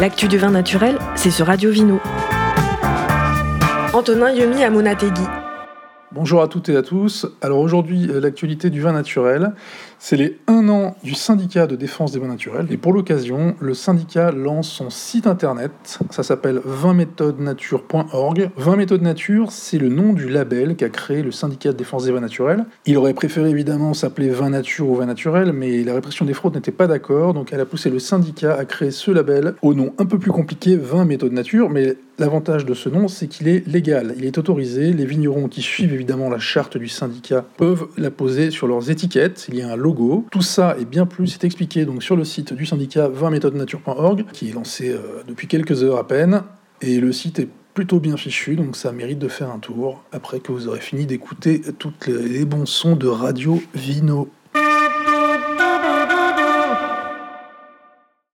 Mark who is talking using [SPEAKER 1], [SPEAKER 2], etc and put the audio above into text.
[SPEAKER 1] L'actu du vin naturel, c'est sur Radio Vino. Antonin Yemi à Monategui.
[SPEAKER 2] Bonjour à toutes et à tous. Alors aujourd'hui, euh, l'actualité du vin naturel, c'est les 1 an du syndicat de défense des vins naturels. Et pour l'occasion, le syndicat lance son site internet. Ça s'appelle 20méthodesnature.org. 20 méthodes nature, c'est le nom du label qu'a créé le syndicat de défense des vins naturels. Il aurait préféré évidemment s'appeler vin nature ou vin naturel, mais la répression des fraudes n'était pas d'accord, donc elle a poussé le syndicat à créer ce label au nom un peu plus compliqué, 20 méthodes nature, mais L'avantage de ce nom, c'est qu'il est légal, il est autorisé. Les vignerons qui suivent évidemment la charte du syndicat peuvent la poser sur leurs étiquettes. Il y a un Tout ça et bien plus est expliqué donc sur le site du syndicat 20méthodesnature.org, qui est lancé euh, depuis quelques heures à peine. Et le site est plutôt bien fichu, donc ça mérite de faire un tour après que vous aurez fini d'écouter tous les bons sons de Radio Vino.